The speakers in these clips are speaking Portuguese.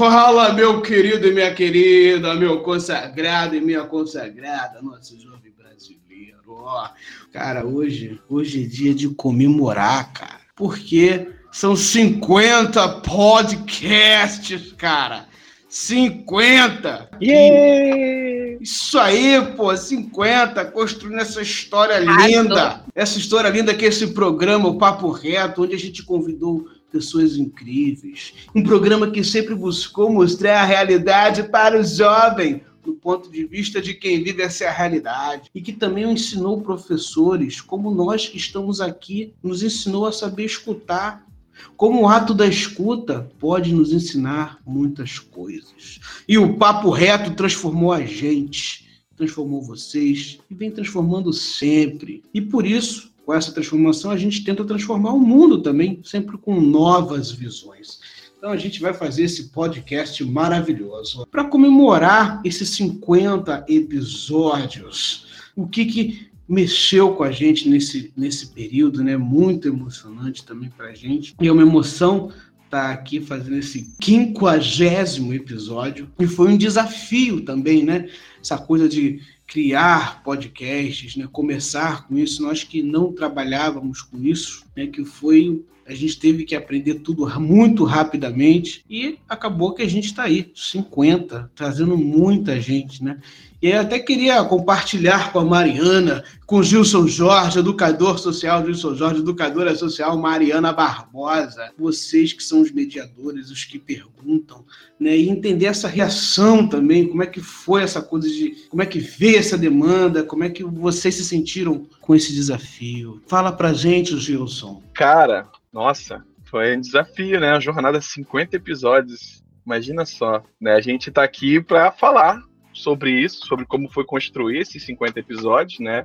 Fala, meu querido e minha querida, meu consagrado e minha consagrada, nosso jovem brasileiro. Ó, cara, hoje, hoje é dia de comemorar, cara, porque são 50 podcasts, cara. 50! Yeah! Isso aí, pô, 50, construindo essa história linda. Essa história linda que é esse programa, o Papo Reto, onde a gente convidou pessoas incríveis. Um programa que sempre buscou mostrar a realidade para o jovem, do ponto de vista de quem vive essa realidade. E que também ensinou professores, como nós que estamos aqui, nos ensinou a saber escutar. Como o ato da escuta pode nos ensinar muitas coisas. E o Papo Reto transformou a gente, transformou vocês e vem transformando sempre. E por isso, com essa transformação, a gente tenta transformar o mundo também, sempre com novas visões. Então a gente vai fazer esse podcast maravilhoso para comemorar esses 50 episódios. O que que mexeu com a gente nesse, nesse período, né? Muito emocionante também para a gente. E é uma emoção estar aqui fazendo esse quinquagésimo episódio. E foi um desafio também, né? Essa coisa de criar podcasts, né? Começar com isso. Nós que não trabalhávamos com isso, né? Que foi a gente teve que aprender tudo muito rapidamente e acabou que a gente está aí, 50, trazendo muita gente, né? E até queria compartilhar com a Mariana, com o Gilson Jorge, educador social, Gilson Jorge, educadora social Mariana Barbosa, vocês que são os mediadores, os que perguntam, né? E entender essa reação também, como é que foi essa coisa de, como é que veio essa demanda, como é que vocês se sentiram com esse desafio. Fala pra gente, Gilson. Cara, nossa, foi um desafio, né? Uma jornada de 50 episódios. Imagina só, né? A gente tá aqui para falar sobre isso, sobre como foi construir esses 50 episódios, né?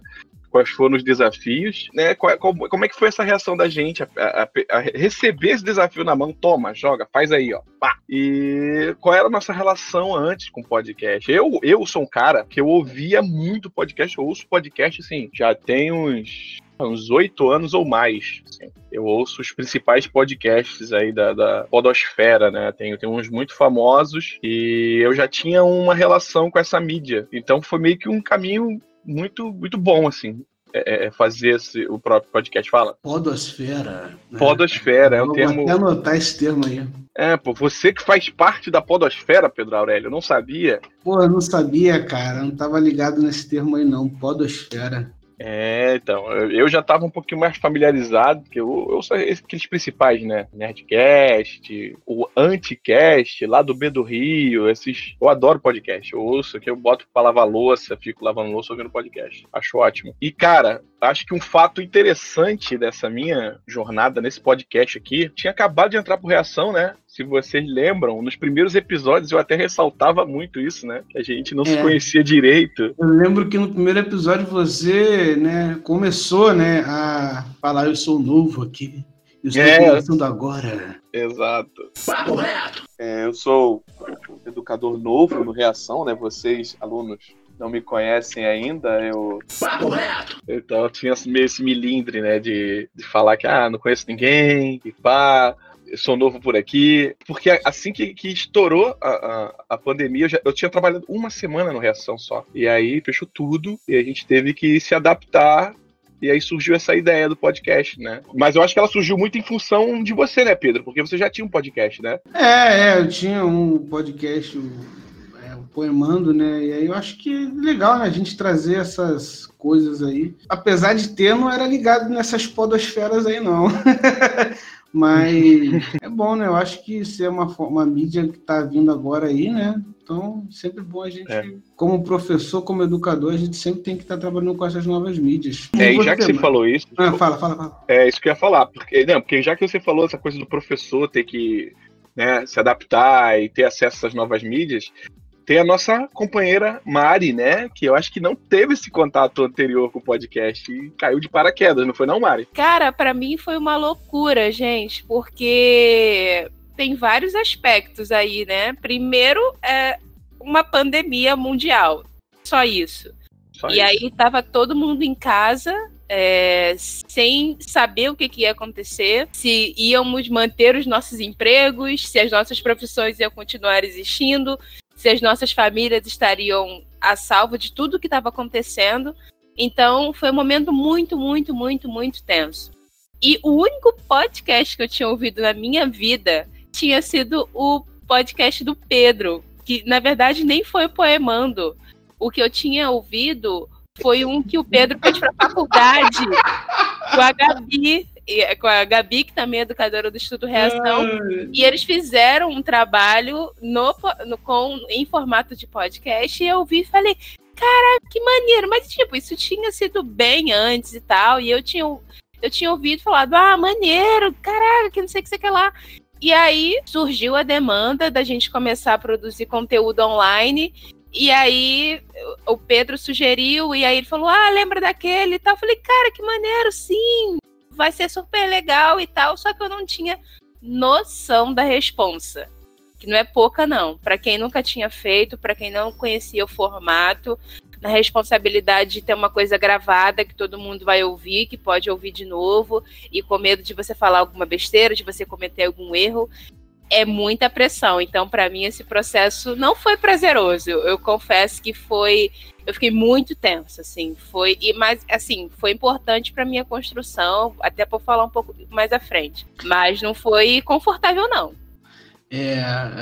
Quais foram os desafios, né? Qual, como, como é que foi essa reação da gente a, a, a, receber esse desafio na mão? Toma, joga, faz aí, ó. Pá. E qual era a nossa relação antes com podcast? Eu, eu sou um cara que eu ouvia muito podcast, eu ouço podcast, assim, já tem uns uns oito anos ou mais. Assim. Eu ouço os principais podcasts aí da, da podosfera, né? Tem, tem uns muito famosos e eu já tinha uma relação com essa mídia. Então foi meio que um caminho muito, muito bom, assim. É, é fazer esse, o próprio podcast. Fala. Podosfera. Né? Podosfera, é um termo. Vou até anotar esse termo aí. É, pô, você que faz parte da podosfera, Pedro Aurélio, eu não sabia. Pô, eu não sabia, cara, não tava ligado nesse termo aí não, podosfera. É, então, eu já estava um pouquinho mais familiarizado, porque eu, eu aqueles principais, né? Nerdcast, o Anticast, lá do B do Rio, esses. Eu adoro podcast. Eu ouço que eu boto pra lavar louça, fico lavando louça ouvindo podcast. Acho ótimo. E, cara, acho que um fato interessante dessa minha jornada nesse podcast aqui, tinha acabado de entrar por reação, né? Se vocês lembram, nos primeiros episódios eu até ressaltava muito isso, né? Que a gente não é. se conhecia direito. Eu lembro que no primeiro episódio você, né, começou, né, a falar eu sou novo aqui. Eu estou é. começando agora. Exato. Papo reto! É, eu sou educador novo no Reação, né? Vocês, alunos, não me conhecem ainda, eu. Papo reto! Então eu tinha meio esse milindre, né? De, de falar que, ah, não conheço ninguém, e pá. Eu sou novo por aqui. Porque assim que, que estourou a, a, a pandemia, eu, já, eu tinha trabalhado uma semana no Reação só. E aí fechou tudo e a gente teve que se adaptar e aí surgiu essa ideia do podcast, né? Mas eu acho que ela surgiu muito em função de você, né, Pedro? Porque você já tinha um podcast, né? É, é, eu tinha um podcast, poemando, né? E aí eu acho que é legal, né? A gente trazer essas coisas aí. Apesar de ter, não era ligado nessas podosferas aí, não. Mas é bom, né? Eu acho que isso é uma, uma mídia que está vindo agora aí, né? Então, sempre bom a gente, é. como professor, como educador, a gente sempre tem que estar tá trabalhando com essas novas mídias. É, e já que você falou isso. Ah, fala, fala, fala. É isso que eu ia falar. Porque, não, porque já que você falou essa coisa do professor ter que né, se adaptar e ter acesso a essas novas mídias, tem a nossa companheira Mari, né? Que eu acho que não teve esse contato anterior com o podcast e caiu de paraquedas, não foi não, Mari? Cara, para mim foi uma loucura, gente, porque tem vários aspectos aí, né? Primeiro é uma pandemia mundial, só isso. Só e isso. aí tava todo mundo em casa, é, sem saber o que, que, ia acontecer, se íamos manter os nossos empregos, se as nossas profissões iam continuar existindo, se as nossas famílias estariam a salvo de tudo que estava acontecendo. Então, foi um momento muito, muito, muito, muito tenso. E o único podcast que eu tinha ouvido na minha vida tinha sido o podcast do Pedro, que na verdade nem foi poemando. O que eu tinha ouvido foi um que o Pedro fez para faculdade com a Gabi, com a Gabi, que também é educadora do Estudo Reação, e eles fizeram um trabalho no, no, com, em formato de podcast, e eu vi e falei, cara, que maneiro, mas tipo, isso tinha sido bem antes e tal, e eu tinha, eu tinha ouvido falado, ah, maneiro, caraca, que não sei o que você quer lá. E aí surgiu a demanda da gente começar a produzir conteúdo online. E aí o Pedro sugeriu, e aí ele falou: Ah, lembra daquele e tal. Eu falei, cara, que maneiro, sim, vai ser super legal e tal. Só que eu não tinha noção da responsa. Que não é pouca, não. Para quem nunca tinha feito, para quem não conhecia o formato, na responsabilidade de ter uma coisa gravada que todo mundo vai ouvir, que pode ouvir de novo, e com medo de você falar alguma besteira, de você cometer algum erro é muita pressão. Então, para mim, esse processo não foi prazeroso. Eu, eu, confesso que foi. Eu fiquei muito tensa, assim. Foi. E, mas, assim, foi importante para minha construção, até para falar um pouco mais à frente. Mas não foi confortável, não. É,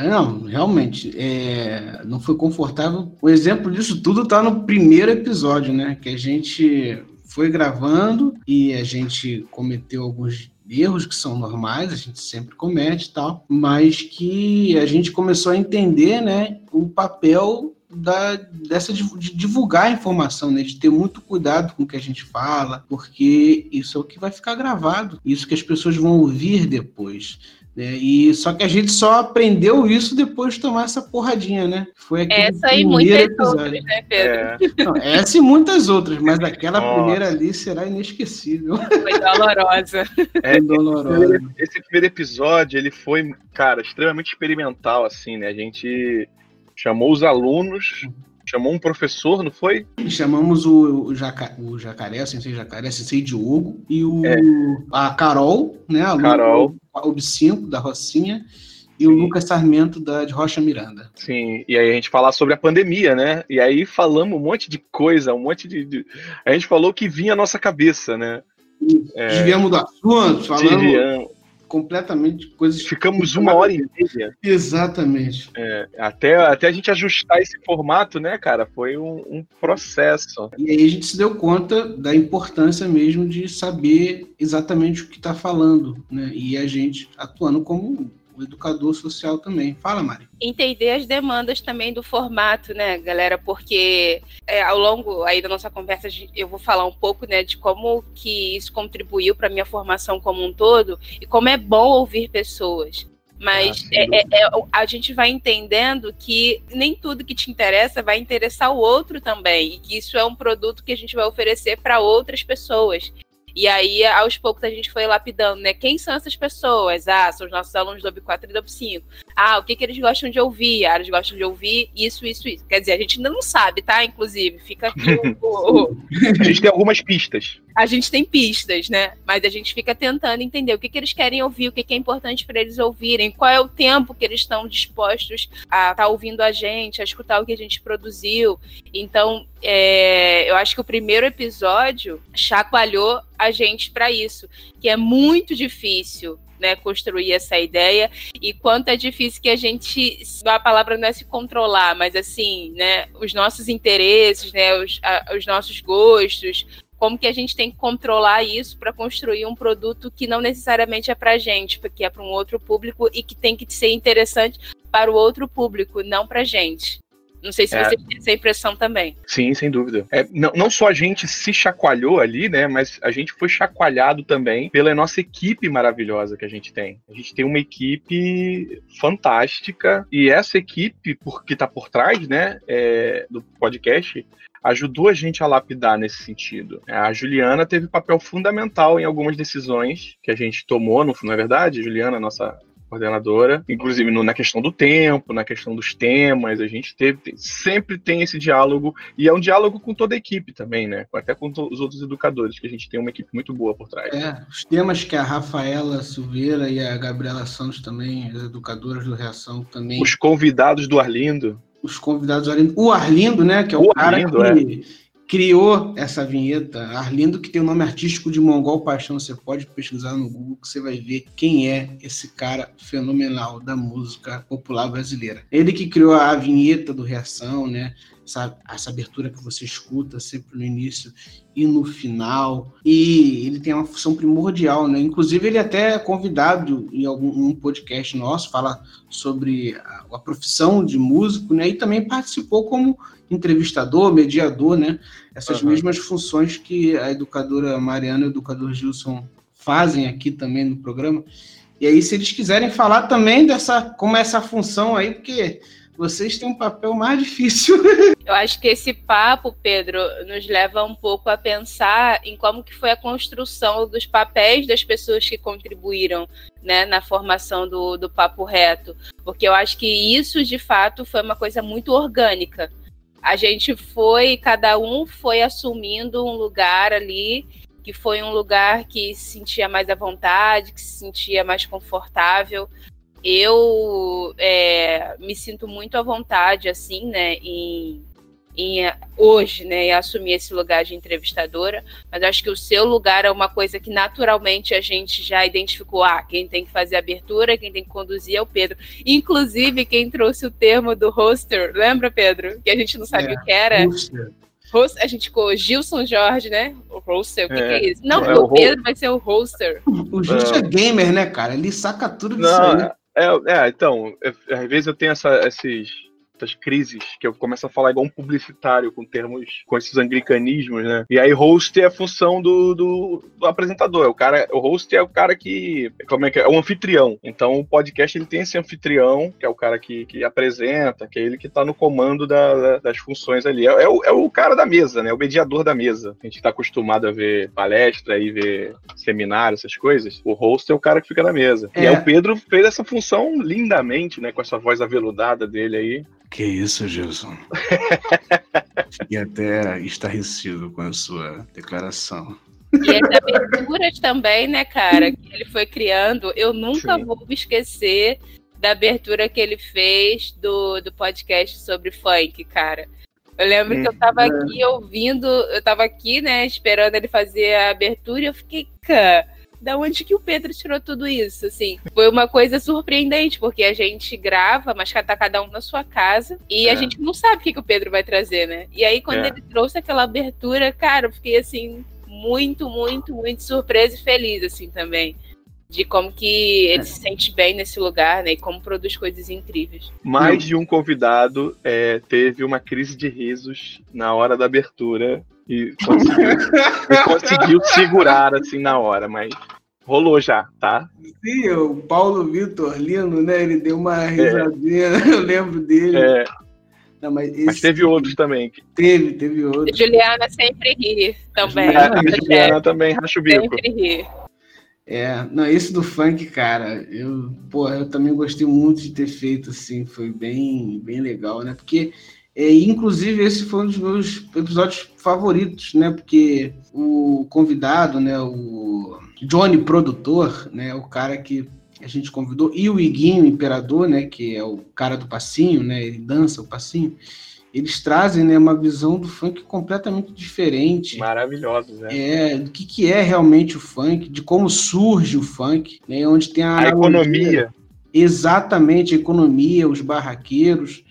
não, realmente, é, não foi confortável. O exemplo disso tudo está no primeiro episódio, né? Que a gente foi gravando e a gente cometeu alguns erros que são normais, a gente sempre comete e tal, mas que a gente começou a entender, né, o papel da, dessa de, divulgar a informação, né? de ter muito cuidado com o que a gente fala, porque isso é o que vai ficar gravado, isso que as pessoas vão ouvir depois. Né? E só que a gente só aprendeu isso depois de tomar essa porradinha, né? Foi essa e muitas episódio. outras, né, Pedro? É. Não, essa e muitas outras, mas aquela Nossa. primeira ali será inesquecível. Foi dolorosa. É, dolorosa. Esse, esse primeiro episódio, ele foi, cara, extremamente experimental, assim, né? A gente chamou os alunos chamou um professor, não foi? Chamamos o, o, Jaca, o Jacaré, o Sensei Jacaré, Sensei Diogo, e o, é. a Carol, né? A Carol. O 5 da Rocinha, e Sim. o Lucas Sarmento da, de Rocha Miranda. Sim, e aí a gente falar sobre a pandemia, né? E aí falamos um monte de coisa, um monte de. de... A gente falou que vinha à nossa cabeça, né? É... Desviamos do assunto, falamos. Desviamos completamente coisas. Ficamos uma hora e meia. Exatamente. É, até, até a gente ajustar esse formato, né, cara? Foi um, um, processo. E aí a gente se deu conta da importância mesmo de saber exatamente o que está falando, né? E a gente atuando como o educador social também. Fala, Mari. Entender as demandas também do formato, né, galera? Porque é, ao longo aí da nossa conversa eu vou falar um pouco, né, de como que isso contribuiu para minha formação como um todo e como é bom ouvir pessoas. Mas ah, é, é, é, a gente vai entendendo que nem tudo que te interessa vai interessar o outro também. E que isso é um produto que a gente vai oferecer para outras pessoas. E aí, aos poucos, a gente foi lapidando, né? Quem são essas pessoas? Ah, são os nossos alunos do OB4 e do OB5. Ah, o que, que eles gostam de ouvir? Ah, eles gostam de ouvir isso, isso, isso. Quer dizer, a gente ainda não sabe, tá? Inclusive, fica aqui o... A gente tem algumas pistas. A gente tem pistas, né? Mas a gente fica tentando entender o que, que eles querem ouvir, o que, que é importante para eles ouvirem, qual é o tempo que eles estão dispostos a estar tá ouvindo a gente, a escutar o que a gente produziu. Então, é, eu acho que o primeiro episódio chacoalhou a gente para isso, que é muito difícil né, construir essa ideia e quanto é difícil que a gente, a palavra não é se controlar, mas assim, né, os nossos interesses, né, os, a, os nossos gostos, como que a gente tem que controlar isso para construir um produto que não necessariamente é para gente, porque é para um outro público e que tem que ser interessante para o outro público, não para gente. Não sei se É. você tem essa impressão também. Sim, sem dúvida. É, não, não só a gente se chacoalhou ali, né? Mas a gente foi chacoalhado também pela nossa equipe maravilhosa que a gente tem. A gente tem uma equipe fantástica e essa equipe por, que está por trás, né? é, do podcast ajudou a gente a lapidar nesse sentido. A Juliana teve papel fundamental em algumas decisões que a gente tomou, não, não é verdade? Juliana, nossa coordenadora, inclusive no- na questão do tempo, na questão dos temas, a gente teve, tem- sempre tem esse diálogo, e é um diálogo com toda a equipe também, né? Até com os outros educadores, que a gente tem uma equipe muito boa por trás. É, os temas que a Rafaela Silveira e a Gabriela Santos também, as educadoras do Reação também, Os convidados do Arlindo, os convidados, Arlindo- o Arlindo, né, que é o, O cara Arlindo, é. Criou essa vinheta, Arlindo que tem o nome artístico de Mongol Paixão, você pode pesquisar no Google que você vai ver quem é esse cara fenomenal da música popular brasileira. Ele que criou a vinheta do Reação, né, essa, essa abertura que você escuta sempre no início e no final. E ele tem uma função primordial, né? Inclusive, ele até é convidado em algum um podcast nosso, fala sobre a, a profissão de músico, né? E também participou como entrevistador, mediador, né? Essas Aham. mesmas funções que a educadora Mariana e o educador Gilson fazem aqui também no programa. E aí, se eles quiserem falar também dessa, como é essa função aí, porque vocês têm um papel mais difícil. Eu acho que esse papo, Pedro, nos leva um pouco a pensar em como que foi a construção dos papéis das pessoas que contribuíram né, na formação do, do papo reto. Porque eu acho que isso, de fato, foi uma coisa muito orgânica. A gente foi, cada um foi assumindo um lugar ali, que foi um lugar que se sentia mais à vontade, que se sentia mais confortável eu é, me sinto muito à vontade, assim, né, em, em eh, hoje, né, em assumir esse lugar de entrevistadora, mas acho que o seu lugar é uma coisa que naturalmente a gente já identificou, ah, quem tem que fazer a abertura, quem tem que conduzir é o Pedro. Inclusive, quem trouxe o termo do hoster, lembra, Pedro? Que a gente não sabia É. o que era. Puxa, Host, a gente ficou Gilson Jorge, né? O hoster, o que, É. que é isso? Não, É, o Pedro vai ser o hoster. O Justo é. gamer, né, cara? Ele saca tudo disso Não, aí. É, é, então, às vezes eu tenho essa, esses, essas crises que eu começo a falar igual um publicitário com termos, com esses anglicanismos, né? E aí host é a função do, do, do apresentador, é o cara, o host é o cara que, como é que é? É o anfitrião. Então o podcast ele tem esse anfitrião, que é o cara que, que apresenta, que é ele que tá no comando da- da- das funções ali. É, é o, é o cara da mesa, né? O mediador da mesa. A gente tá acostumado a ver palestra e ver seminário, essas coisas. O host é o cara que fica na mesa. E É. aí o Pedro fez essa função lindamente, né? Com essa voz aveludada dele aí. Que isso, Gilson. Fiquei até estarrecido com a sua declaração. E as aberturas também, né, cara, que ele foi criando. Eu nunca Sim. vou me esquecer da abertura que ele fez do, do podcast sobre funk, cara. Eu lembro que eu tava aqui ouvindo, eu tava aqui, né, esperando ele fazer a abertura e eu fiquei, cara, da onde que o Pedro tirou tudo isso? Assim, foi uma coisa surpreendente, porque a gente grava, mas tá cada um na sua casa, e a É. gente não sabe o que, que o Pedro vai trazer, né? E aí, quando É. ele trouxe aquela abertura, cara, eu fiquei assim, muito, muito, muito surpresa e feliz, assim, também. De como que ele se sente bem nesse lugar, né? E como produz coisas incríveis. Mais de um convidado é, teve uma crise de risos na hora da abertura e conseguiu, e conseguiu segurar assim na hora, mas rolou já, tá? Sim, o Paulo Vitor Lino, né? Ele deu uma risadinha, eu lembro dele. É, Não, mas, esse mas teve outros também. Teve, teve outro. Juliana sempre ri também. É, a Nossa, Juliana também racha o bico. sempre ri. É, não, esse do funk, cara, eu, pô, eu também gostei muito de ter feito, assim, foi bem, bem legal, né? Porque, é, inclusive, esse foi um dos meus episódios favoritos, né? Porque o convidado, né, o Johnny Produtor, né, o cara que a gente convidou, e o Iguinho Imperador, né, que é o cara do passinho, né, ele dança o passinho, eles trazem, né, uma visão do funk completamente diferente. Maravilhosos, né? É, do que, que é realmente o funk, de como surge o funk, né, onde tem a, A economia. Exatamente, a economia, os barraqueiros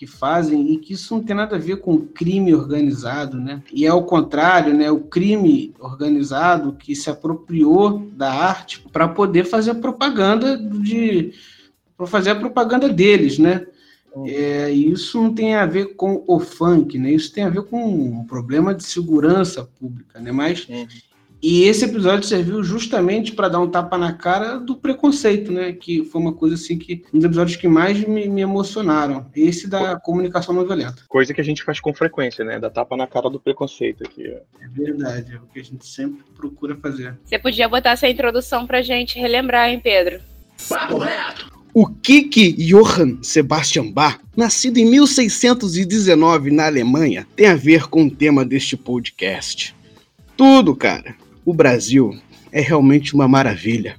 que fazem, e que isso não tem nada a ver com crime organizado, né? E é ao contrário, né? O crime organizado que se apropriou da arte para poder fazer a propaganda de para fazer a propaganda deles, né? É, isso não tem a ver com o funk, né? Isso tem a ver com um problema de segurança pública, né? Mas Uhum. E esse episódio serviu justamente para dar um tapa na cara do preconceito, né? Que foi uma coisa assim que um dos episódios que mais me, me emocionaram. Esse da comunicação não violenta. Coisa que a gente faz com frequência, né? Da tapa na cara do preconceito aqui. ó. É verdade, é o que a gente sempre procura fazer. Você podia botar essa introdução pra gente relembrar, hein, Pedro? Papo reto. O Kiki Johann Sebastian Bach, nascido em 1619 na Alemanha, tem a ver com o tema deste podcast. Tudo, cara. O Brasil é realmente uma maravilha,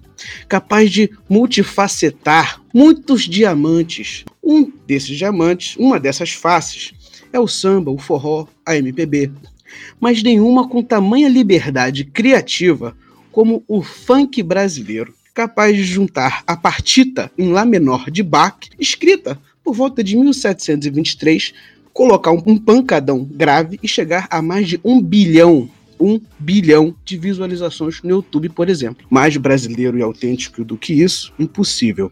capaz de multifacetar muitos diamantes. Um desses diamantes, uma dessas faces, é o samba, o forró, a MPB. Mas nenhuma com tamanha liberdade criativa como o funk brasileiro capaz de juntar a partita em Lá menor de Bach, escrita por volta de 1723, colocar um, pancadão grave e chegar a mais de um bilhão, um bilhão de visualizações no YouTube, por exemplo. Mais brasileiro e autêntico do que isso, impossível.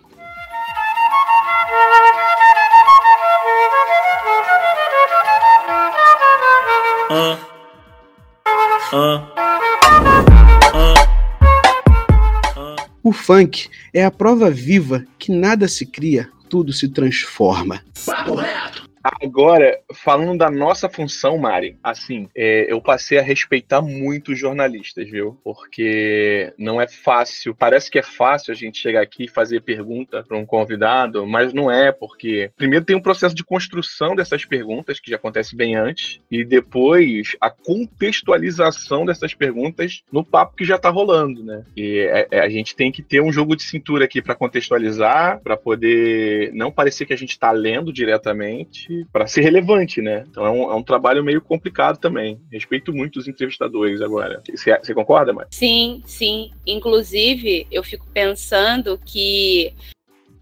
O funk é a prova viva que nada se cria, tudo se transforma. Papo reto. Agora, falando da nossa função, Mari, assim, é, eu passei a respeitar muito os jornalistas, viu? Porque não é fácil, parece que é fácil a gente chegar aqui e fazer pergunta para um convidado, mas não é, porque primeiro tem um processo de construção dessas perguntas, que já acontece bem antes, e depois a contextualização dessas perguntas no papo que já tá rolando, né? E é- é- a gente tem que ter um jogo de cintura aqui para contextualizar, para poder não parecer que a gente tá lendo diretamente, para ser relevante, né? Então é um, é um trabalho meio complicado também. Respeito muito os entrevistadores agora. Você você concorda, Mari? Sim, sim. Inclusive, eu fico pensando que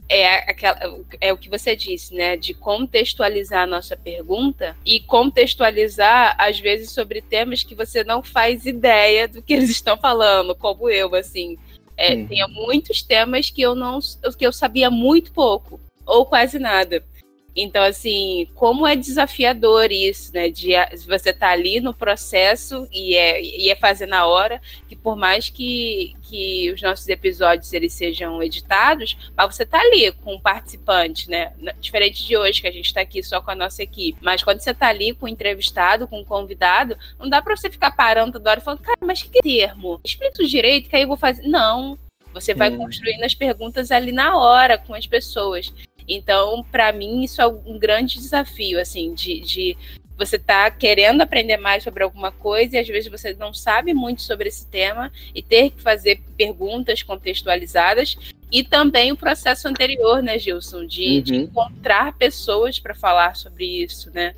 é, aquela, é o que você disse, né? De contextualizar a nossa pergunta e contextualizar, às vezes, sobre temas que você não faz ideia do que eles estão falando, como eu, assim. É, Uhum. Tinha muitos temas que eu não que eu sabia muito pouco, ou quase nada. Então, assim, como é desafiador isso, né? De a- você tá ali no processo e é, e é fazer na hora, que por mais que, que os nossos episódios eles sejam editados, mas você tá ali com um participante, né? Diferente de hoje, que a gente tá aqui só com a nossa equipe. Mas quando você tá ali com o entrevistado, com o convidado, não dá pra você ficar parando toda hora e falando, cara, mas que termo? Explica o direito, que aí eu vou fazer. Não. Você vai Hum. construindo as perguntas ali na hora com as pessoas. Então, para mim, isso é um grande desafio, assim, de, de você tá querendo aprender mais sobre alguma coisa e às vezes você não sabe muito sobre esse tema e ter que fazer perguntas contextualizadas e também o processo anterior, né, Gilson, de, de Uhum. encontrar pessoas para falar sobre isso, né?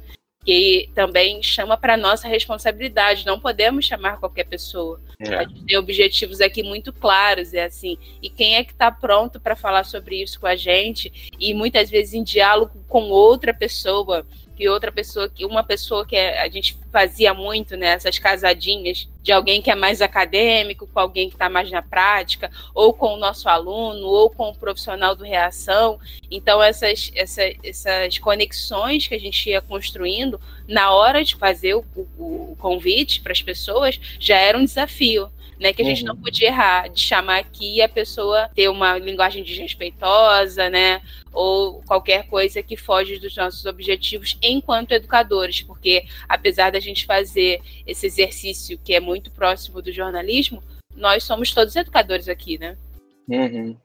Que também chama para nossa responsabilidade. Não podemos chamar qualquer pessoa. A É. gente tem objetivos aqui muito claros, é assim. E quem é que está pronto para falar sobre isso com a gente? E muitas vezes em diálogo com outra pessoa, que outra pessoa, que uma pessoa que é- a gente fazia muito, né? Essas casadinhas de alguém que é mais acadêmico, com alguém que está mais na prática, ou com o nosso aluno, ou com o profissional do reação. Então, essas, essa, essas conexões que a gente ia construindo na hora de fazer o, o- o convite para as pessoas já era um desafio. Né, que a gente Uhum. não podia errar, de chamar aqui e a pessoa ter uma linguagem desrespeitosa, né? Ou qualquer coisa que foge dos nossos objetivos enquanto educadores, porque apesar da gente fazer esse exercício que é muito próximo do jornalismo, nós somos todos educadores aqui, né? Uhum.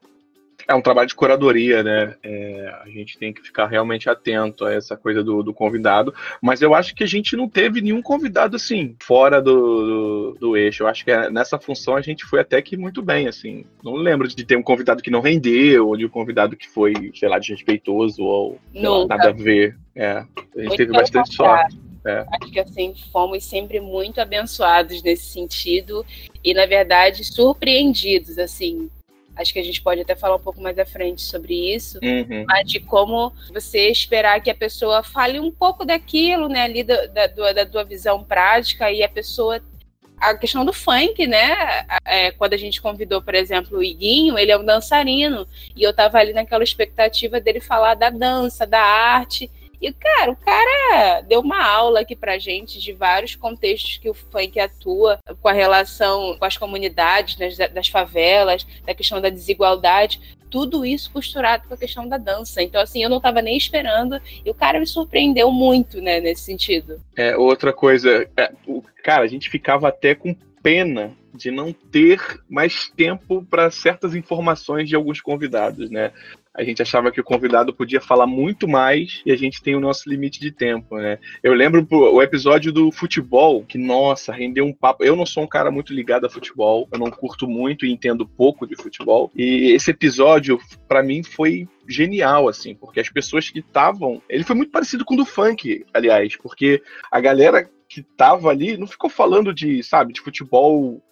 É um trabalho de curadoria, né? É, a gente tem que ficar realmente atento a essa coisa do, do convidado. Mas eu acho que a gente não teve nenhum convidado assim, fora do, do, do eixo. Eu acho que é- nessa função a gente foi até que muito bem, assim. Não lembro de ter um convidado que não rendeu, ou de um convidado que foi, sei lá, desrespeitoso, ou lá, nada a ver. É, a gente Muito teve pelo bastante contrário. sorte. É. Acho que assim, fomos sempre muito abençoados nesse sentido e, na verdade, surpreendidos, assim. Acho que a gente pode até falar um pouco mais à frente sobre isso, Uhum. mas de como você esperar que a pessoa fale um pouco daquilo, né, ali da, da, da tua visão prática e a pessoa a questão do funk, né? É, quando a gente convidou, por exemplo, o Iguinho, ele é um dançarino. E eu tava ali naquela expectativa dele falar da dança, da arte. E, cara, o cara deu uma aula aqui pra gente de vários contextos que o funk atua, com a relação com as comunidades, né, das favelas, da questão da desigualdade tudo isso costurado com a questão da dança. Então, assim, eu não estava nem esperando e o cara me surpreendeu muito, né, nesse sentido. É, outra coisa, é, o, cara, a gente ficava até com pena de não ter mais tempo para certas informações de alguns convidados, né? A gente achava que o convidado podia falar muito mais e a gente tem o nosso limite de tempo, né? Eu lembro o episódio do futebol, que, nossa, rendeu um papo. Eu não sou um cara muito ligado a futebol, eu não curto muito e entendo pouco de futebol. E esse episódio, para mim, foi genial, assim, porque as pessoas que estavam. Ele foi muito parecido com o do funk, aliás, porque a galera que tava ali não ficou falando de, sabe, de futebol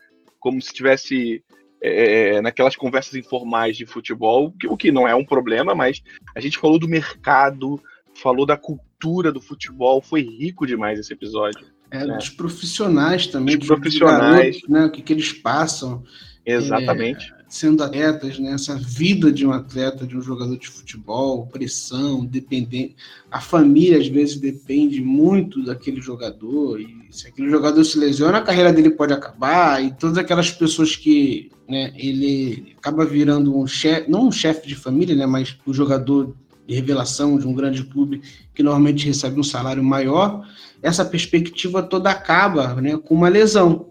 como se tivesse é, naquelas conversas informais de futebol, o que não é um problema, mas a gente falou do mercado, falou da cultura do futebol, foi rico demais esse episódio. É, né? dos profissionais também, dos profissionais, garotos, né, o que, que eles passam. Exatamente. É, sendo atletas, né, essa vida de um atleta, de um jogador de futebol, pressão, dependente. A família às vezes depende muito daquele jogador, e se aquele jogador se lesiona, a carreira dele pode acabar, e todas aquelas pessoas que né, ele acaba virando um chefe, não um chefe de família, né, mas um jogador de revelação de um grande clube que normalmente recebe um salário maior, essa perspectiva toda acaba né, com uma lesão.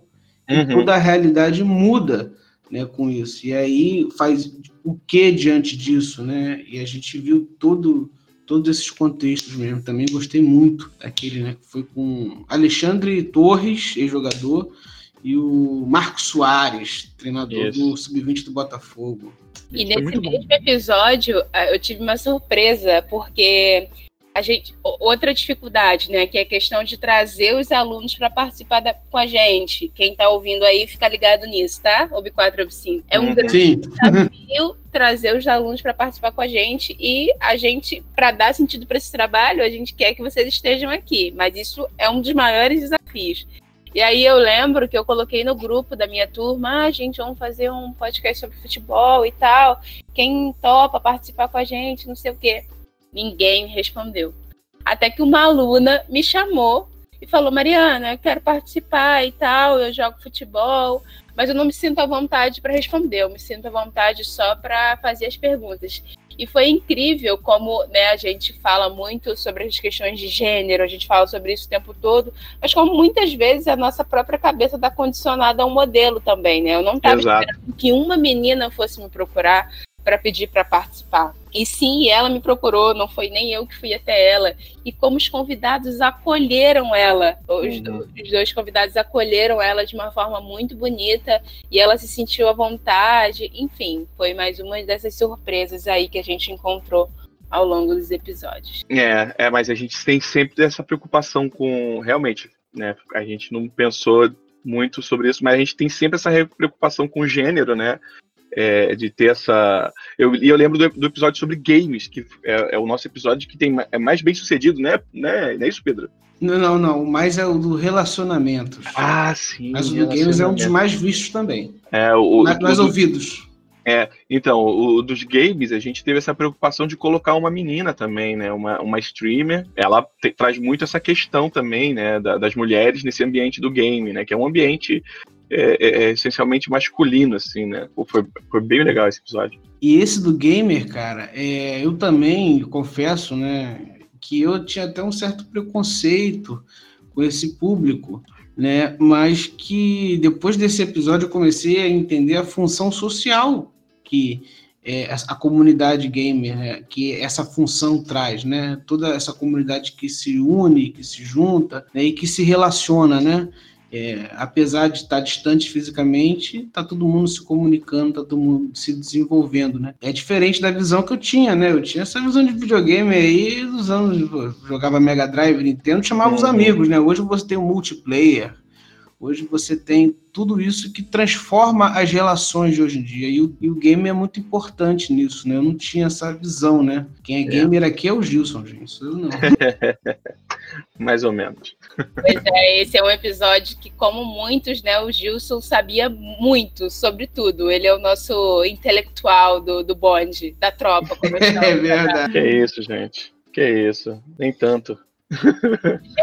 Uhum. toda a realidade muda né, com isso. E aí faz o que diante disso, né? E a gente viu todo todos esses contextos mesmo. Também gostei muito daquele, né? Que foi com Alexandre Torres, ex-jogador, e o Marcos Soares, treinador Isso. do Sub-20 do Botafogo. E nesse mesmo episódio, eu tive uma surpresa, porque a gente outra dificuldade, né, que é a questão de trazer os alunos para participar da, com a gente. Quem está ouvindo aí fica ligado nisso, tá? Ob 4 Ob 5. É um uhum. grande Sim. desafio trazer os alunos para participar com a gente e a gente para dar sentido para esse trabalho, a gente quer que vocês estejam aqui, mas isso é um dos maiores desafios. E aí eu lembro que eu coloquei no grupo da minha turma, ah, gente, vamos fazer um podcast sobre futebol e tal. Quem topa participar com a gente, não sei o quê. Ninguém me respondeu. Até que uma aluna me chamou e falou: Mariana, eu quero participar e tal, eu jogo futebol, mas eu não me sinto à vontade para responder, eu me sinto à vontade só para fazer as perguntas. E foi incrível como né, a gente fala muito sobre as questões de gênero, a gente fala sobre isso o tempo todo, mas como muitas vezes a nossa própria cabeça está condicionada a um modelo também, né? Eu não estava esperando que uma menina fosse me procurar para pedir para participar. E sim, ela me procurou, não foi nem eu que fui até ela. E como os convidados acolheram ela, os, uhum. os, dois convidados acolheram ela de uma forma muito bonita e ela se sentiu à vontade. Enfim, foi mais uma dessas surpresas aí que a gente encontrou ao longo dos episódios. É, é mas a gente tem sempre essa preocupação com realmente, né? A gente não pensou muito sobre isso, mas a gente tem sempre essa preocupação com o gênero, né? É, de ter essa. Eu, e eu lembro do, do, episódio sobre games, que é, é, o nosso episódio que tem, é mais bem sucedido, né? né? Não é isso, Pedro? Não, não, não. Mais é o do relacionamento. Ah, sim. Mas o do games é um dos mais vistos também. É, o, mais, mais ouvidos. É, então, o dos games, a gente teve essa preocupação de colocar uma menina também, né? Uma, uma streamer. Ela te, traz muito essa questão também, né? Da, das mulheres nesse ambiente do game, né? Que é um ambiente é, é, é, essencialmente masculino, assim, né? Foi, foi bem legal esse episódio. E esse do gamer, cara, é, eu também confesso, né, que eu tinha até um certo preconceito com esse público, né? Mas que depois desse episódio eu comecei a entender a função social que é, a comunidade gamer, né, que essa função traz, né? Toda essa comunidade que se une, que se junta né, e que se relaciona, né? É, apesar de estar distante fisicamente, está todo mundo se comunicando, está todo mundo se desenvolvendo, né? É diferente da visão que eu tinha, né? Eu tinha essa visão de videogame aí dos anos, jogava Mega Drive, Nintendo, chamava uhum. os amigos, né? Hoje você tem o multiplayer, hoje você tem tudo isso que transforma as relações de hoje em dia. E o, e o game é muito importante nisso, né? Eu não tinha essa visão, né? Quem é, é. gamer aqui é o Gilson, gente. Isso eu não. Mais ou menos. Pois é, esse é um episódio que, como muitos, né, o Gilson sabia muito sobre tudo. Ele é o nosso intelectual do, do bonde, da tropa. É verdade. Que isso, gente. Que isso. Nem tanto.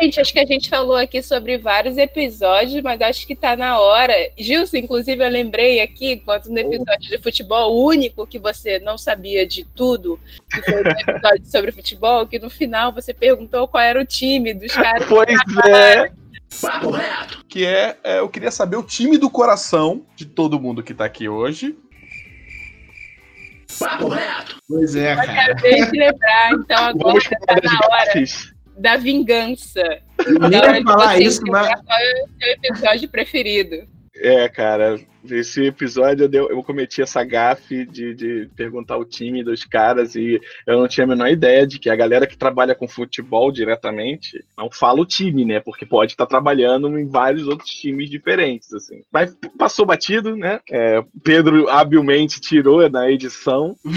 Gente, acho que a gente falou aqui sobre vários episódios, mas acho que tá na hora. Gilson, inclusive, eu lembrei aqui, enquanto no episódio de futebol, o único que você não sabia de tudo, que foi o episódio sobre futebol, que no final você perguntou qual era o time dos caras. Pois é. Papo reto. Que é, é, eu queria saber o time do coração de todo mundo que tá aqui hoje. Papo reto. Pois é, cara. Acabei de lembrar, então agora tá na hora. Da vingança. Nem hora ia falar você isso, mas. é seu episódio preferido? É, cara, esse episódio eu, deu- eu cometi essa gafe de, de perguntar o time dos caras e eu não tinha a menor ideia de que a galera que trabalha com futebol diretamente não fala o time, né? Porque pode estar trabalhando em vários outros times diferentes, assim. Mas passou batido, né? É, Pedro habilmente tirou na edição.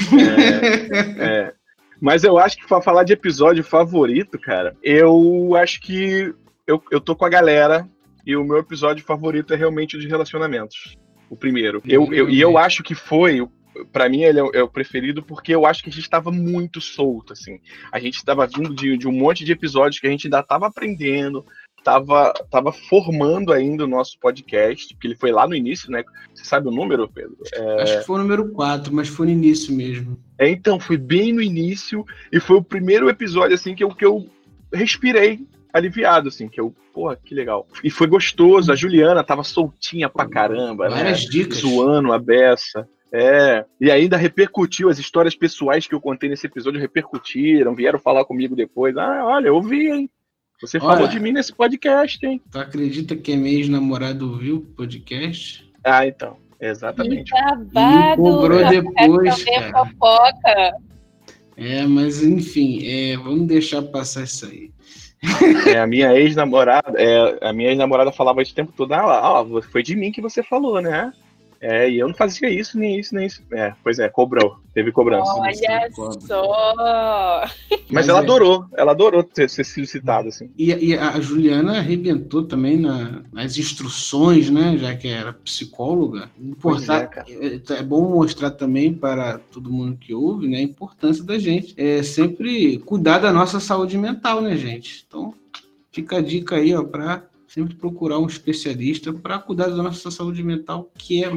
É, é. Mas eu acho que pra falar de episódio favorito, cara, eu acho que eu, eu tô com a galera e o meu episódio favorito é realmente o de relacionamentos. O primeiro. Eu, eu, e eu acho que foi, pra mim, ele é o, é o preferido porque eu acho que a gente tava muito solto, assim. A gente tava vindo de, de um monte de episódios que a gente ainda tava aprendendo, tava, tava formando ainda o nosso podcast, porque ele foi lá no início, né? Você sabe o número, Pedro? É, Acho que foi o número 4, mas foi no início mesmo. É, então, foi bem no início e foi o primeiro episódio, assim, que eu, que eu respirei aliviado, assim, que eu, porra, que legal. E foi gostoso, a Juliana tava soltinha pra caramba, né? Várias dicas. Zoando a beça. É, e ainda repercutiu, as histórias pessoais que eu contei nesse episódio repercutiram, vieram falar comigo depois. Ah, olha, eu vi, hein? Você Olha. falou de mim nesse podcast, hein? Tu acredita que é minha ex-namorado ouviu o podcast? Ah, então, Que exatamente. babado! cobrou depois, cara. fofoca. É, mas enfim, é, vamos deixar passar isso aí. É, a minha ex-namorada, é, a minha ex-namorada falava isso o tempo todo, ah, lá, ó, foi de mim que você falou, né? É, e eu não fazia isso, nem isso, nem isso. É, pois é, cobrou, teve cobrança. Olha só! Mas ela é. adorou, ela adorou ter, ser sido citada, assim. E, e a Juliana arrebentou também na- nas instruções, né? Já que era psicóloga. É, Importar, cara. é, é bom mostrar também para todo mundo que ouve, né? A importância da gente é sempre cuidar da nossa saúde mental, né, gente? Então, fica a dica aí, ó, para sempre procurar um especialista para cuidar da nossa saúde mental, que é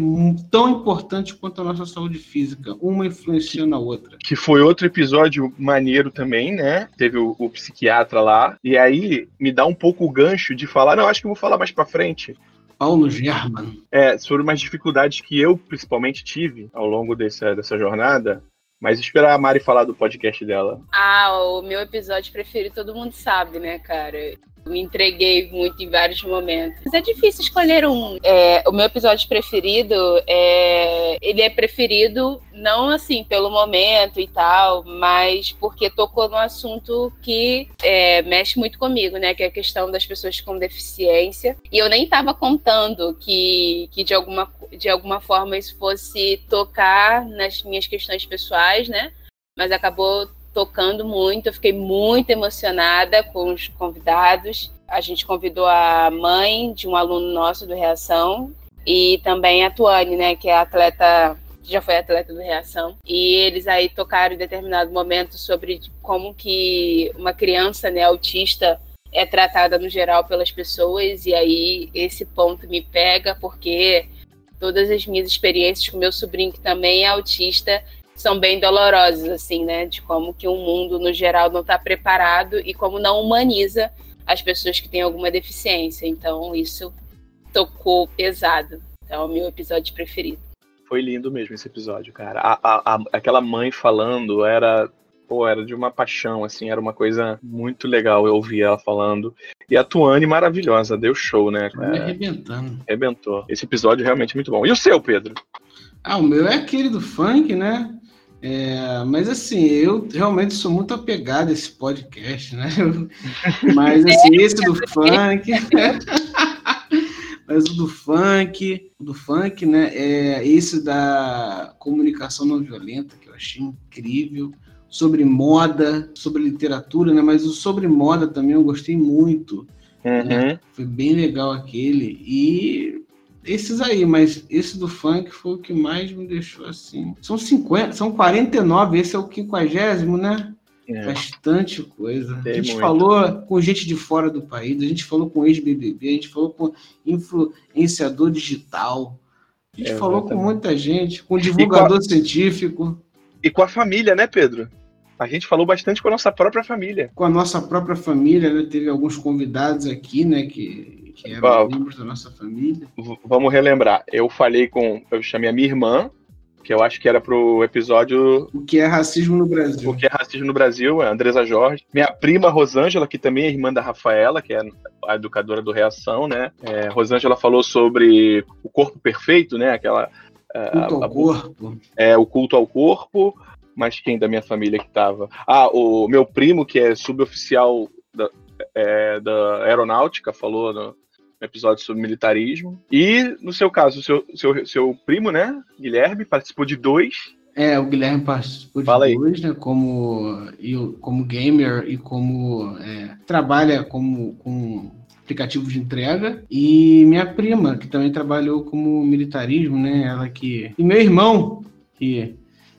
tão importante quanto a nossa saúde física. Uma influencia na outra. Que foi outro episódio maneiro também, né? Teve o, o psiquiatra lá. E aí me dá um pouco o gancho de falar, não, acho que eu vou falar mais pra frente. Paulo German. É, sobre umas dificuldades que eu principalmente tive ao longo dessa, dessa jornada. Mas esperar a Mari falar do podcast dela. Ah, o meu episódio preferido todo mundo sabe, né, cara? Me entreguei muito em vários momentos. Mas é difícil escolher um. É, o meu episódio preferido é. Ele é preferido não assim pelo momento e tal, mas porque tocou num assunto que é, mexe muito comigo, né? Que é a questão das pessoas com deficiência. E eu nem estava contando que, que de, alguma, de alguma forma isso fosse tocar nas minhas questões pessoais, né? Mas acabou tocando muito, eu fiquei muito emocionada com os convidados. A gente convidou a mãe de um aluno nosso do Reação e também a Tuane, né, que é atleta, já foi atleta do Reação. E eles aí tocaram em determinado momento sobre como que uma criança, né, autista é tratada no geral pelas pessoas e aí esse ponto me pega porque todas as minhas experiências com meu sobrinho que também é autista são bem dolorosas, assim, né? De como que o mundo, no geral, não está preparado e como não humaniza as pessoas que têm alguma deficiência. Então, isso tocou pesado. Então, é o meu episódio preferido. Foi lindo mesmo esse episódio, cara. A, a- a- aquela mãe falando era. Pô, era de uma paixão, assim, era uma coisa muito legal eu ouvir ela falando. E a Tuane maravilhosa, deu show, né, me cara? arrebentando. Arrebentou. Esse episódio é realmente muito bom. E o seu, Pedro? Ah, o meu é aquele do funk, né? É, mas assim, eu realmente sou muito apegado a esse podcast, né? Mas assim, esse do funk. mas o do funk, o do funk, né? É esse da comunicação não violenta, que eu achei incrível. sobre moda, sobre literatura, né? Mas o sobre moda também eu gostei muito. Uhum. Foi bem legal aquele. E esses aí, mas esse do funk foi o que mais me deixou assim. São 50, são 49, esse é o 50, né? É. Bastante coisa. Tem a gente muito. falou com gente de fora do país, a gente falou com ex-BBB, a gente falou com influenciador digital, a gente É, falou com muita gente, com divulgador científico, E com a família, né, Pedro? A gente falou bastante com a nossa própria família. com a nossa própria família, né? Teve alguns convidados aqui, né? Que, que eram Uau. membros da nossa família. Vamos relembrar. Eu falei com. Eu chamei a minha irmã, que eu acho que era pro episódio O que é racismo no Brasil. O que é racismo no Brasil, é a Andresa Jorge. Minha prima Rosângela, que também é irmã da Rafaela, que é a educadora do Reação, né? É, Rosângela falou sobre o corpo perfeito, né? Aquela. é, Culto a- ao corpo. é, o culto ao corpo, mas quem da minha família que tava? Ah, o meu primo, que é suboficial da, é, da aeronáutica, falou no episódio sobre militarismo. E, no seu caso, o seu, seu, seu primo, né, Guilherme, participou de dois. É, o Guilherme participou de Fala aí. dois, né? Como, como gamer e como é, trabalha como, com aplicativos de entrega. E minha prima, que também trabalhou como militarismo, né? Ela que. E meu irmão, que.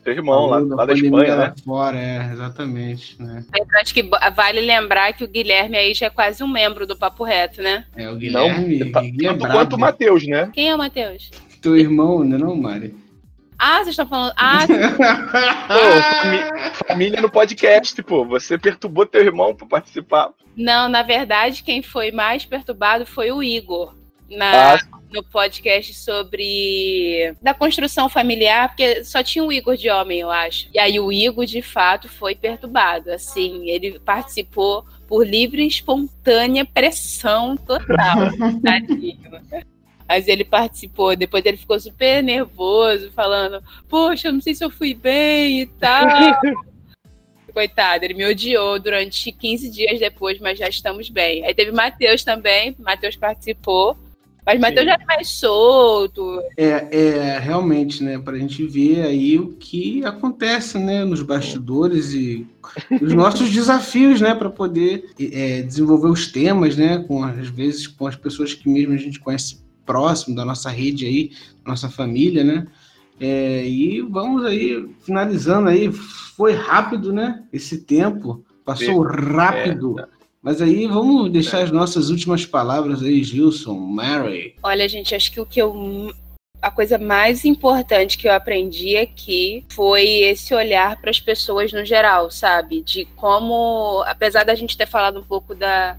Seu irmão, lá, falou lá da Espanha, lá né? fora, é, exatamente, né? Eu acho que vale lembrar que o Guilherme aí já é quase um membro do Papo Reto, né? É, o Não, Guilherme, tá- Guigui é tanto brabo. quanto o Matheus, né? Quem é o Matheus? Teu irmão, né, não, Mari? Ah, vocês estão falando. Ah, Pô, família no podcast, pô. Você perturbou teu irmão pra participar. não, na verdade, quem foi mais perturbado foi o Igor. Na, Ah, no podcast sobre da construção familiar, porque só tinha o Igor de homem, eu acho. E aí o Igor, de fato, foi perturbado. Assim, ele participou por livre e espontânea pressão total. Tadinho. Mas ele participou, depois ele ficou super nervoso, falando: Poxa, eu não sei se eu fui bem e tal. Coitado, ele me odiou durante 15 dias depois, mas já estamos bem. Aí teve Matheus também, Matheus participou. Mas Matheus Sim. já é mais solto. É, é realmente, né, para a gente ver aí o que acontece, né, nos bastidores e os nossos desafios, né, para poder é, desenvolver os temas, né, com às vezes com as pessoas que mesmo a gente conhece próximo da nossa rede aí, nossa família, né, É, e vamos aí finalizando aí, foi rápido, né, esse tempo passou rápido. Mas aí vamos deixar as nossas últimas palavras aí, Gilson, Mary. Olha, gente, acho que o que eu. A coisa mais importante que eu aprendi aqui foi esse olhar para as pessoas no geral, sabe? De como, apesar da gente ter falado um pouco da,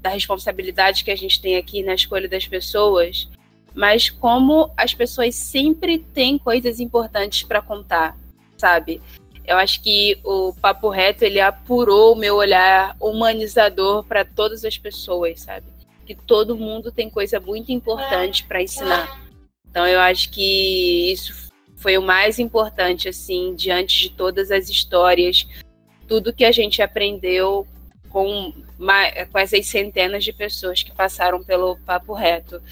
da responsabilidade que a gente tem aqui na escolha das pessoas, mas como as pessoas sempre têm coisas importantes para contar, sabe? Eu acho que o Papo Reto ele apurou o meu olhar humanizador para todas as pessoas, sabe? Que todo mundo tem coisa muito importante para ensinar. Então eu acho que isso foi o mais importante assim, diante de todas as histórias, tudo que a gente aprendeu com, essas centenas de pessoas que passaram pelo Papo Reto.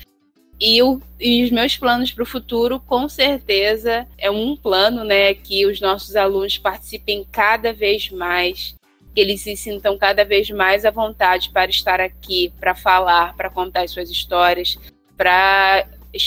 E, o- e os meus planos para o futuro, com certeza, é um plano, né, que os nossos alunos participem cada vez mais, que eles se sintam cada vez mais à vontade para estar aqui, para falar, para contar as suas histórias, para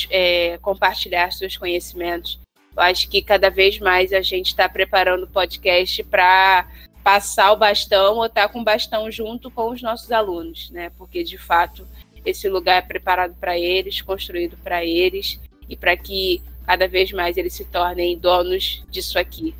é, compartilhar seus conhecimentos. Eu acho que cada vez mais a gente está preparando o podcast para passar o bastão ou estar com o bastão junto com os nossos alunos, né? Porque de fato esse lugar é preparado para eles, construído para eles e para que cada vez mais eles se tornem donos disso aqui.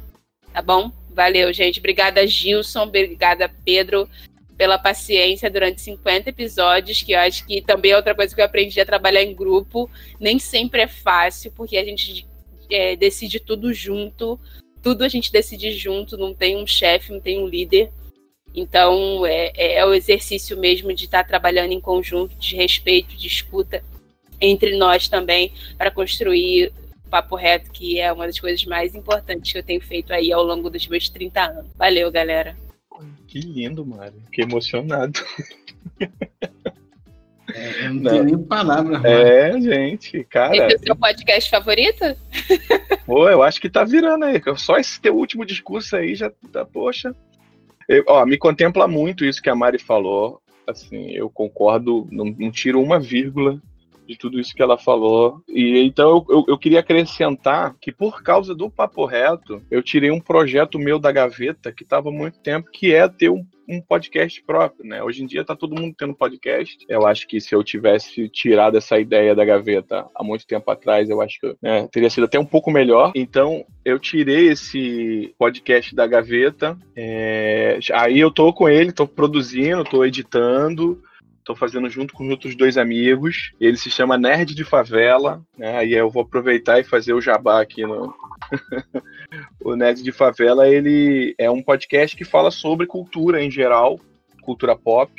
Tá bom? Valeu, gente. Obrigada, Gilson. Obrigada, Pedro, pela paciência durante 50 episódios, que eu acho que também é outra coisa que eu aprendi a trabalhar em grupo. Nem sempre é fácil, porque a gente é, decide tudo junto. Tudo a gente decide junto, não tem um chefe, não tem um líder. Então, é, é, é o exercício mesmo de estar trabalhando em conjunto, de respeito, de escuta entre nós também, para construir o Papo Reto, que é uma das coisas mais importantes que eu tenho feito aí ao longo dos meus 30 anos. Valeu, galera. Que lindo, Mário. Fiquei emocionado. É, eu não, Não. tenho nem palavra. Rod. É, gente, cara. Esse é o seu podcast favorito? Pô, eu acho que tá virando aí. Só esse teu último discurso aí já tá, poxa. Eu- ó, me contempla muito isso que a Mari falou. Assim, eu concordo, não, não tiro uma vírgula de tudo isso que ela falou. E então eu, eu, eu queria acrescentar que por causa do Papo Reto, eu tirei um projeto meu da gaveta que estava há muito tempo, que é ter um, um podcast próprio, né? Hoje em dia tá todo mundo tendo podcast. Eu acho que se eu tivesse tirado essa ideia da gaveta há muito tempo atrás, eu acho que né, teria sido até um pouco melhor. Então, eu tirei esse podcast da gaveta. é, aí eu tô com ele, tô produzindo, tô editando. Tô fazendo junto com os outros dois amigos. Ele se chama Nerd de Favela. Né? Aí eu vou aproveitar e fazer o jabá aqui no, o Nerd de Favela, ele é um podcast que fala sobre cultura em geral, cultura pop,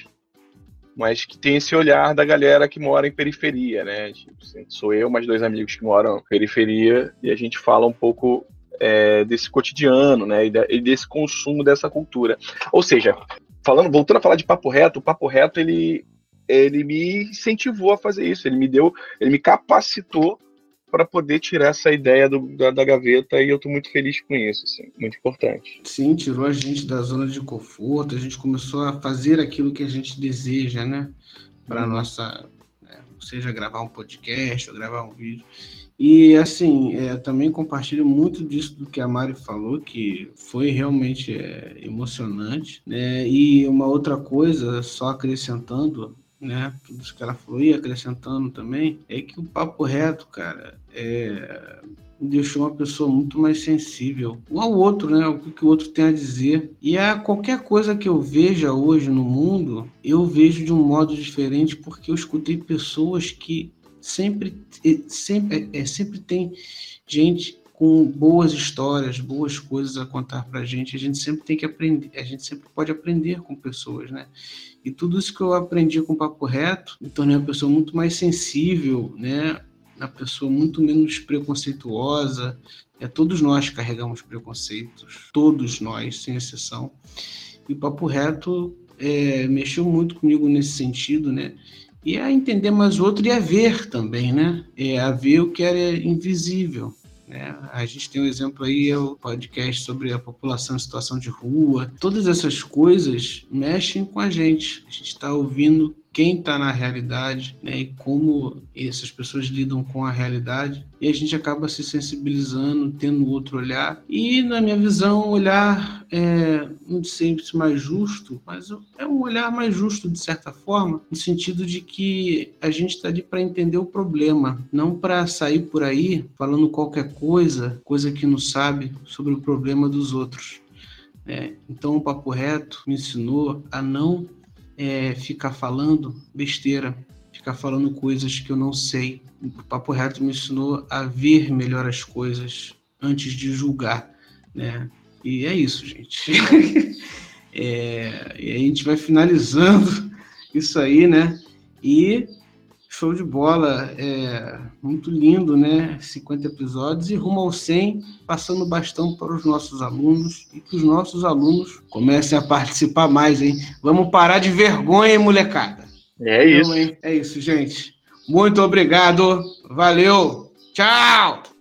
mas que tem esse olhar da galera que mora em periferia, né? Tipo, assim, sou eu, mais dois amigos que moram em periferia, e a gente fala um pouco é, desse cotidiano, né? E, e desse consumo dessa cultura. Ou seja, falando, voltando a falar de papo reto, o papo reto ele ele me incentivou a fazer isso, ele me deu, ele me capacitou para poder tirar essa ideia do- da, da gaveta e eu tô muito feliz com isso, assim, muito importante. Sim, tirou a gente da zona de conforto, a gente começou a fazer aquilo que a gente deseja, né? Para Uhum. nossa, né, seja gravar um podcast ou gravar um vídeo. E assim, é, também compartilho muito disso do que a Mari falou, que foi realmente é, emocionante, né? E uma outra coisa, só acrescentando, né? Tudo isso que ela falou e acrescentando também, é que o papo reto, cara, é, deixou uma pessoa muito mais sensível ao outro, né? O que o outro tem a dizer. E a qualquer coisa que eu veja hoje no mundo, eu vejo de um modo diferente porque eu escutei pessoas que sempre, sempre, é, sempre tem gente com boas histórias, boas coisas a contar pra gente. A gente sempre tem que aprender, a gente sempre pode aprender com pessoas, né? E tudo isso que eu aprendi com o Papo Reto me tornei uma pessoa muito mais sensível, né? Uma pessoa muito menos preconceituosa. É, todos nós carregamos preconceitos, todos nós, sem exceção. E o Papo Reto é, mexeu muito comigo nesse sentido, né? E a entender mais o outro e a ver também, né? É, a ver o que era invisível. Né? A gente tem um exemplo aí, é o podcast sobre a população em situação de rua. Todas essas coisas mexem com a gente. A gente está ouvindo quem está na realidade né, e como essas pessoas lidam com a realidade. E a gente acaba se sensibilizando, tendo outro olhar. E, na minha visão, um olhar, é, não sei se mais justo, mas é um olhar mais justo, de certa forma, no sentido de que a gente está ali para entender o problema, não para sair por aí falando qualquer coisa, coisa que não sabe, sobre o problema dos outros. né? então, o Papo Reto me ensinou a não é, ficar falando besteira, ficar falando coisas que eu não sei. O Papo Reto me ensinou a ver melhor as coisas antes de julgar, né? E é isso, gente. É, e a gente vai finalizando isso aí, né? E show de bola, é muito lindo, né? 50 episódios e rumo ao 100, passando bastão para os nossos alunos e que os nossos alunos comecem a participar mais, hein? Vamos parar de vergonha, hein, molecada? É isso. Então, hein? É isso, gente. Muito obrigado. Valeu. Tchau.